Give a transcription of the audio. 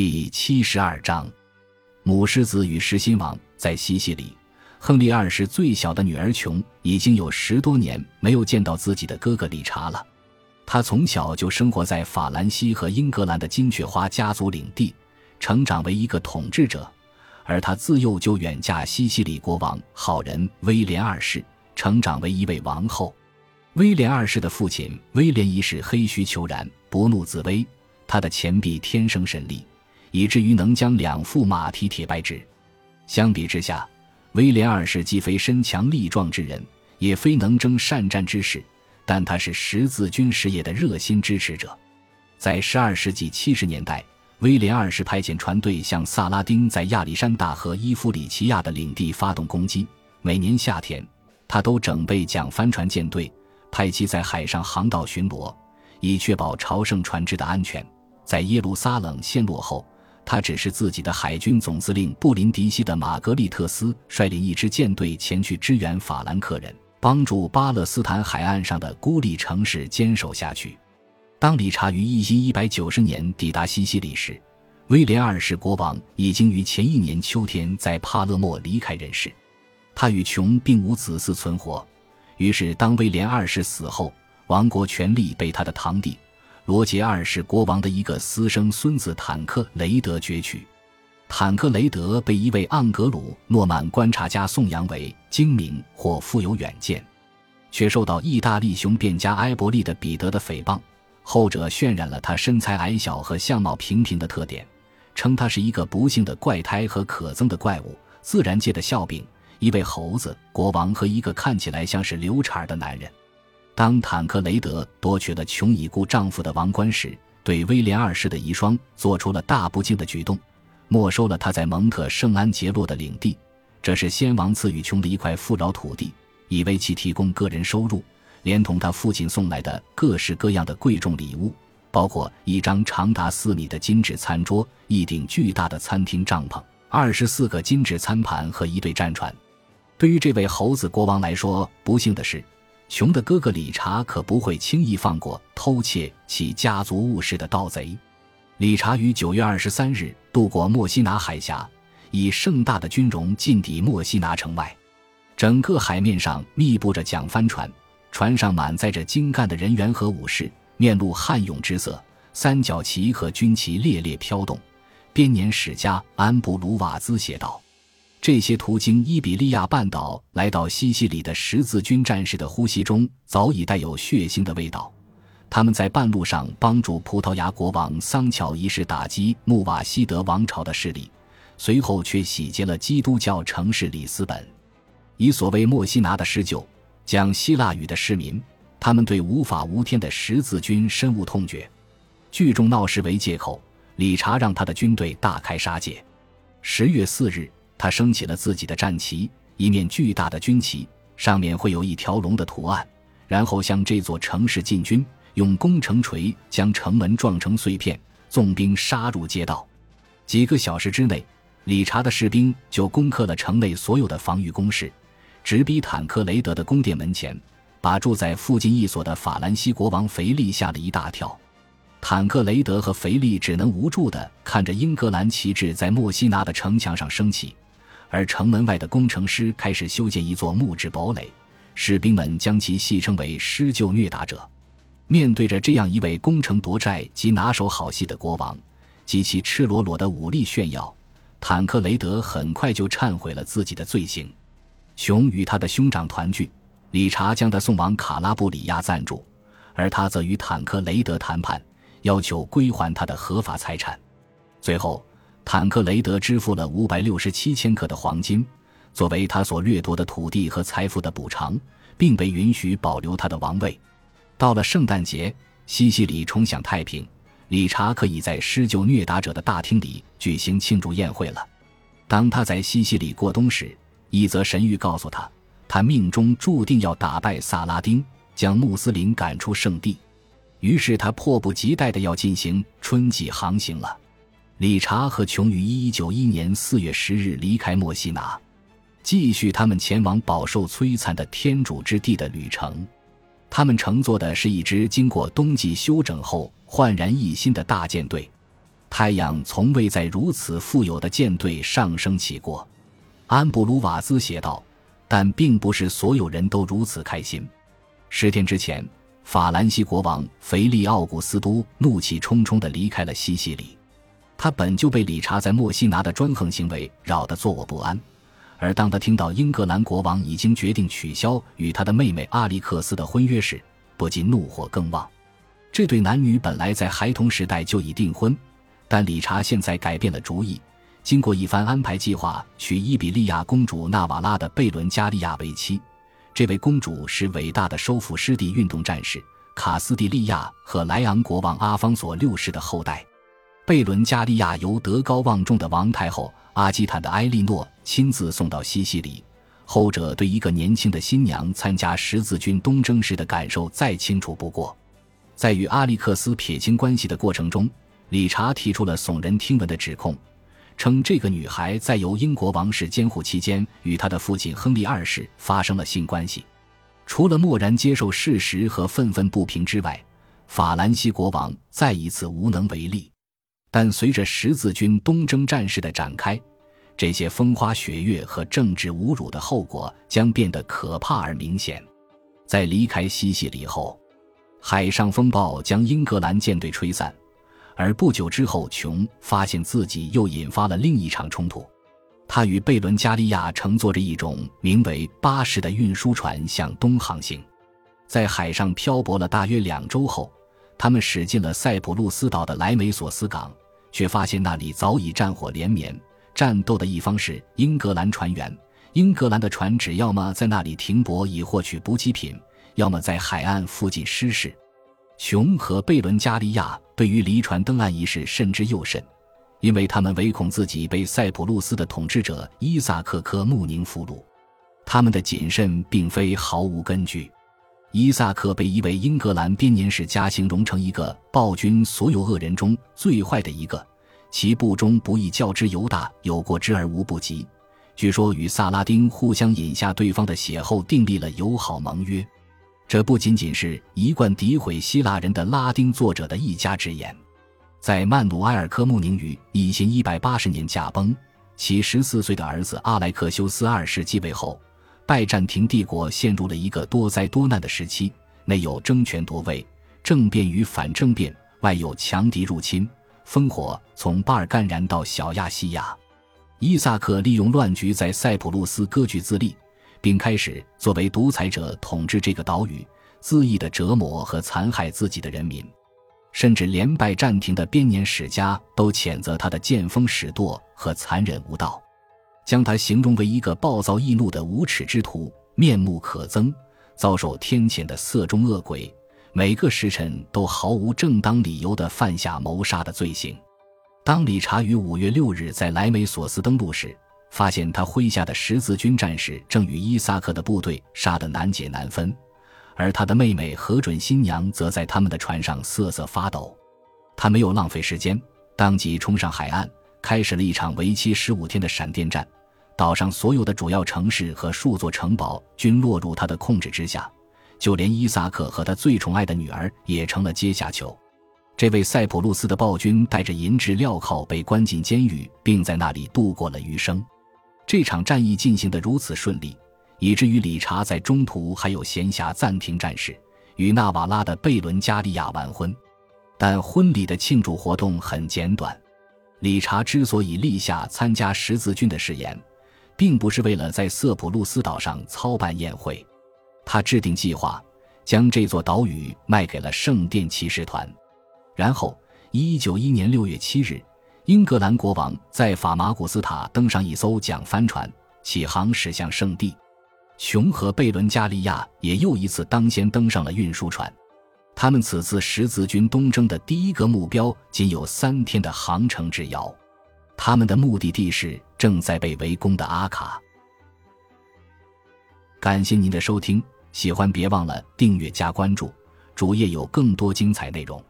第七十二章，母狮子与狮心王在西西里。亨利二世最小的女儿琼已经有十多年没有见到自己的哥哥理查了。他从小就生活在法兰西和英格兰的金雀花家族领地，成长为一个统治者。而他自幼就远嫁西西里国王好人威廉二世，成长为一位王后。威廉二世的父亲威廉一世黑须虬髯，不怒自威，他的前臂天生神力。以至于能将两副马蹄铁掰直。相比之下，威廉二世既非身强力壮之人，也非能征善战之士，但他是十字军事业的热心支持者。在十二世纪七十年代，威廉二世派遣船队向萨拉丁在亚历山大和伊夫里奇亚的领地发动攻击。每年夏天，他都整备桨帆船舰队，派其在海上航道巡逻，以确保朝圣船只的安全。在耶路撒冷陷落后，他只是自己的海军总司令布林迪西的马格利特斯率领一支舰队前去支援法兰克人，帮助巴勒斯坦海岸上的孤立城市坚守下去。当理查于一一百九十年抵达西西里时，威廉二世国王已经于前一年秋天在帕勒莫离开人世。他与琼并无子嗣存活，于是当威廉二世死后，王国权力被他的堂弟。罗杰二世国王的一个私生孙子坦克雷德攫取，坦克雷德被一位盎格鲁诺曼观察家颂扬为精明或富有远见，却受到意大利雄辩家埃伯利的彼得的诽谤。后者渲染了他身材矮小和相貌平平的特点，称他是一个不幸的怪胎和可憎的怪物，自然界的笑柄，一位猴子国王和一个看起来像是流产的男人。当坦克雷德夺取了琼已故丈夫的王冠时，对威廉二世的遗孀做出了大不敬的举动，没收了他在蒙特圣安杰洛的领地。这是先王赐予琼的一块富饶土地，以为其提供个人收入，连同他父亲送来的各式各样的贵重礼物，包括一张长达四米的金质餐桌、一顶巨大的餐厅帐篷、二十四个金质餐盘和一对战船。对于这位猴子国王来说，不幸的是。熊的哥哥理查可不会轻易放过偷窃其家族物事的盗贼。理查于九月二十三日渡过墨西拿海峡，以盛大的军容进抵墨西拿城外。整个海面上密布着桨帆船，船上满载着精干的人员和武士，面露悍勇之色，三角旗和军旗猎猎飘动。编年史家安布鲁瓦兹写道。这些途经伊比利亚半岛来到西西里的十字军战士的呼吸中早已带有血腥的味道。他们在半路上帮助葡萄牙国王桑乔一世打击穆瓦希德王朝的势力，随后却洗劫了基督教城市里斯本，以所谓墨西拿的施救，讲希腊语的市民。他们对无法无天的十字军深恶痛绝。聚众闹事为借口，理查让他的军队大开杀戒。十月四日。他升起了自己的战旗，一面巨大的军旗，上面会有一条龙的图案。然后向这座城市进军，用攻城锤将城门撞成碎片，纵兵杀入街道。几个小时之内，理查的士兵就攻克了城内所有的防御工事，直逼坦克雷德的宫殿门前，把住在附近一所的法兰西国王腓力吓了一大跳。坦克雷德和腓力只能无助地看着英格兰旗帜在墨西拿的城墙上升起。而城门外的工程师开始修建一座木质堡垒，士兵们将其戏称为“施救虐打者”。面对着这样一位攻城夺寨及拿手好戏的国王及其赤裸裸的武力炫耀，坦克雷德很快就忏悔了自己的罪行。熊与他的兄长团聚，理查将他送往卡拉布里亚暂住，而他则与坦克雷德谈判，要求归还他的合法财产。最后。坦克雷德支付了五百六十七千克的黄金，作为他所掠夺的土地和财富的补偿，并被允许保留他的王位。到了圣诞节，西西里重享太平，理查可以在施救虐打者的大厅里举行庆祝宴会了。当他在西西里过冬时，一则神谕告诉他，他命中注定要打败萨拉丁，将穆斯林赶出圣地。于是他迫不及待地要进行春季航行了。理查和琼于一一九一年四月十日离开墨西拿，继续他们前往饱受摧残的天主之地的旅程。他们乘坐的是一支经过冬季休整后焕然一新的大舰队。太阳从未在如此富有的舰队上升起过。安布鲁瓦兹写道：“但并不是所有人都如此开心。十天之前，法兰西国王腓力奥古斯都怒气冲冲地离开了西西里。他本就被理查在墨西拿的专横行为扰得坐卧不安，而当他听到英格兰国王已经决定取消与他的妹妹阿历克斯的婚约时，不禁怒火更旺。这对男女本来在孩童时代就已订婚，但理查现在改变了主意。经过一番安排，计划娶伊比利亚公主纳瓦拉的贝伦加利亚为妻。这位公主是伟大的收复失地运动战士卡斯蒂利亚和莱昂国王阿方索六世的后代。贝伦加利亚由德高望重的王太后阿基坦的埃莉诺亲自送到西西里。后者对一个年轻的新娘参加十字军东征时的感受再清楚不过。在与阿历克斯撇清关系的过程中，理查提出了耸人听闻的指控。称这个女孩在由英国王室监护期间，与他的父亲亨利二世发生了性关系。除了默然接受事实和愤愤不平之外，法兰西国王再一次无能为力。但随着十字军东征战事的展开，这些风花雪月和政治侮辱的后果将变得可怕而明显。在离开西西里后，海上风暴将英格兰舰队吹散。而不久之后，琼发现自己又引发了另一场冲突。他与贝伦加利亚乘坐着一种名为“巴士”的运输船向东航行，在海上漂泊了大约两周后，他们驶进了塞浦路斯岛的莱梅索斯港，却发现那里早已战火连绵，战斗的一方是英格兰船员。英格兰的船只要么在那里停泊以获取补给品，要么在海岸附近失事。琼和贝伦加利亚对于离船登岸一事慎之又慎，因为他们唯恐自己被塞浦路斯的统治者伊萨克·科穆宁俘虏。他们的谨慎并非毫无根据。伊萨克被一位英格兰编年史家形容成一个暴君所有恶人中最坏的一个，其部中不义较之犹大，有过之而无不及。据说与萨拉丁互相饮下对方的血后订立了友好盟约。这不仅仅是一贯诋毁希腊人的拉丁作者的一家之言。在曼努埃尔·科穆宁于一千一百八十年驾崩，其十四岁的儿子阿莱克修斯二世继位后，拜占庭帝国陷入了一个多灾多难的时期，内有争权夺位、政变与反政变，外有强敌入侵，烽火从巴尔干燃到小亚细亚。伊萨克利用乱局在塞浦路斯割据自立。并开始作为独裁者统治这个岛屿，恣意的折磨和残害自己的人民，甚至连拜占庭的编年史家都谴责他的见风使舵和残忍无道，将他形容为一个暴躁易怒的无耻之徒，面目可憎，遭受天谴的色中恶鬼。每个时辰都毫无正当理由地犯下谋杀的罪行。当理查于五月六日在莱梅索斯登陆时，发现他麾下的十字军战士正与伊萨克的部队杀得难解难分，而他的妹妹核准新娘则在他们的船上瑟瑟发抖。他没有浪费时间，当即冲上海岸，开始了一场为期十五天的闪电战。岛上所有的主要城市和数座城堡均落入他的控制之下，就连伊萨克和他最宠爱的女儿也成了阶下囚。这位塞浦路斯的暴君带着银质镣铐被关进监狱，并在那里度过了余生。这场战役进行得如此顺利，以至于理查在中途还有闲暇暂停战事，与纳瓦拉的贝伦加利亚完婚。但婚礼的庆祝活动很简短。理查之所以立下参加十字军的誓言，并不是为了在色普路斯岛上操办宴会，他制定计划，将这座岛屿卖给了圣殿骑士团。然后，一九一年六月七日。英格兰国王在法马古斯塔登上一艘桨帆船，起航驶向圣地。琼和贝伦加利亚也又一次当先登上了运输船。他们此次十字军东征的第一个目标仅有三天的航程之遥。他们的目的地是正在被围攻的阿卡。感谢您的收听，喜欢别忘了订阅加关注，主页有更多精彩内容。